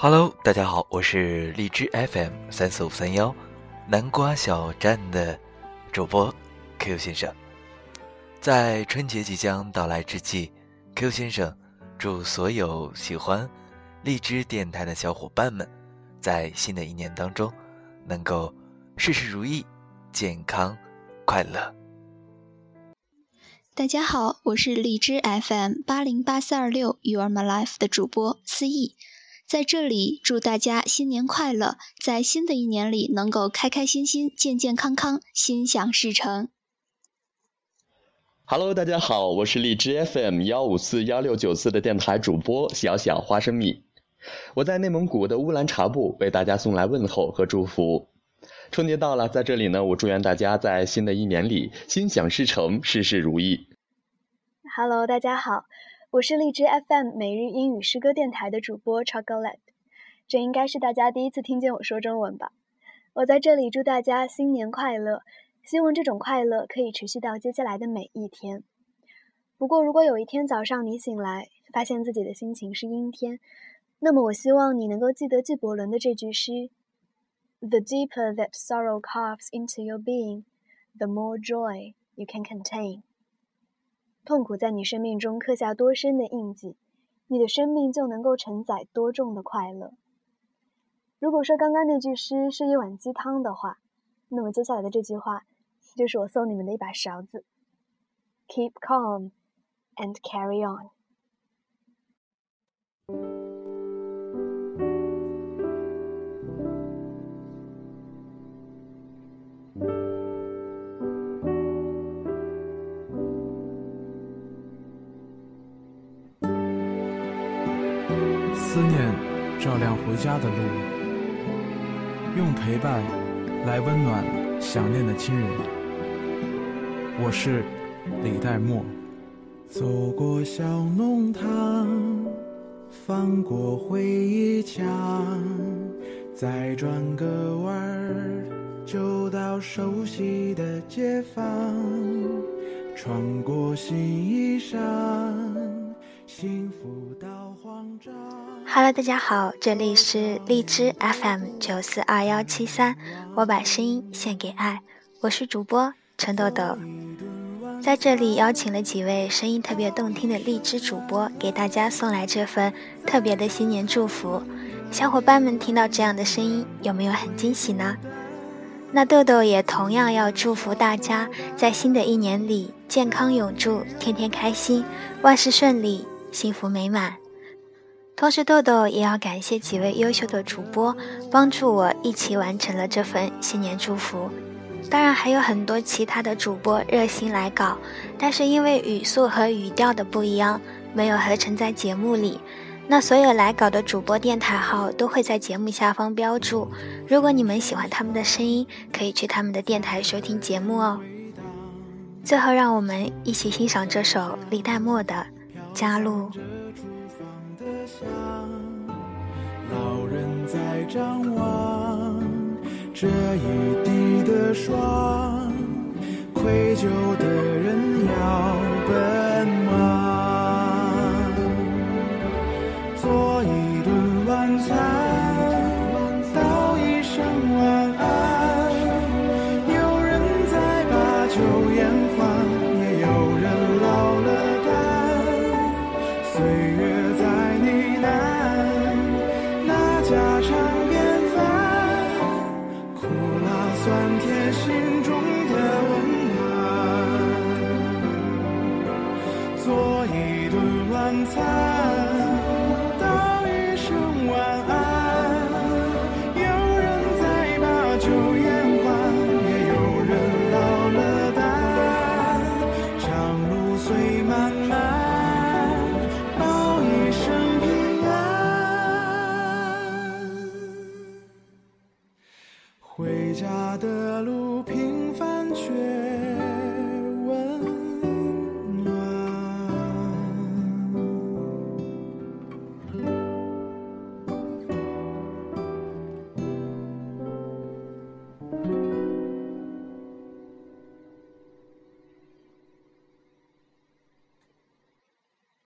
Hello，大家好，我是荔枝 FM 三四五三幺南瓜小站的主播 Q 先生。在春节即将到来之际，Q 先生祝所有喜欢荔枝电台的小伙伴们，在新的一年当中能够事事如意、健康快乐。大家好，我是荔枝 FM 八零八四二六 You Are My Life 的主播思义，在这里祝大家新年快乐，在新的一年里能够开开心心、健健康康、心想事成。Hello，大家好，我是荔枝 FM 幺五四幺六九四的电台主播小小花生米，我在内蒙古的乌兰察布为大家送来问候和祝福。春节到了，在这里呢，我祝愿大家在新的一年里心想事成，事事如意。Hello，大家好，我是荔枝 FM 每日英语诗歌电台的主播 Chocolate，这应该是大家第一次听见我说中文吧？我在这里祝大家新年快乐，希望这种快乐可以持续到接下来的每一天。不过，如果有一天早上你醒来，发现自己的心情是阴天，那么我希望你能够记得纪伯伦的这句诗。The deeper that sorrow carves into your being, the more joy you can contain. 痛苦在你生命中刻下多深的印记，你的生命就能够承载多重的快乐。如果说刚刚那句诗是一碗鸡汤的话，那么接下来的这句话就是我送你们的一把勺子。Keep calm and carry on. 思念照亮回家的路，用陪伴来温暖想念的亲人。我是李代沫。走过小弄堂，翻过回忆墙，再转个弯儿，就到熟悉的街坊。穿过新衣裳，幸福到慌张。Hello，大家好，这里是荔枝 FM 九四二幺七三，我把声音献给爱，我是主播陈豆豆，在这里邀请了几位声音特别动听的荔枝主播，给大家送来这份特别的新年祝福。小伙伴们听到这样的声音，有没有很惊喜呢？那豆豆也同样要祝福大家，在新的一年里健康永驻，天天开心，万事顺利，幸福美满。同时，豆豆也要感谢几位优秀的主播，帮助我一起完成了这份新年祝福。当然，还有很多其他的主播热心来稿，但是因为语速和语调的不一样，没有合成在节目里。那所有来稿的主播电台号都会在节目下方标注。如果你们喜欢他们的声音，可以去他们的电台收听节目哦。最后，让我们一起欣赏这首李代沫的《的香》。老人在张望这一地的霜，愧疚的人要奔家常便饭，苦辣酸甜心中的温暖。做一顿晚餐。家的路。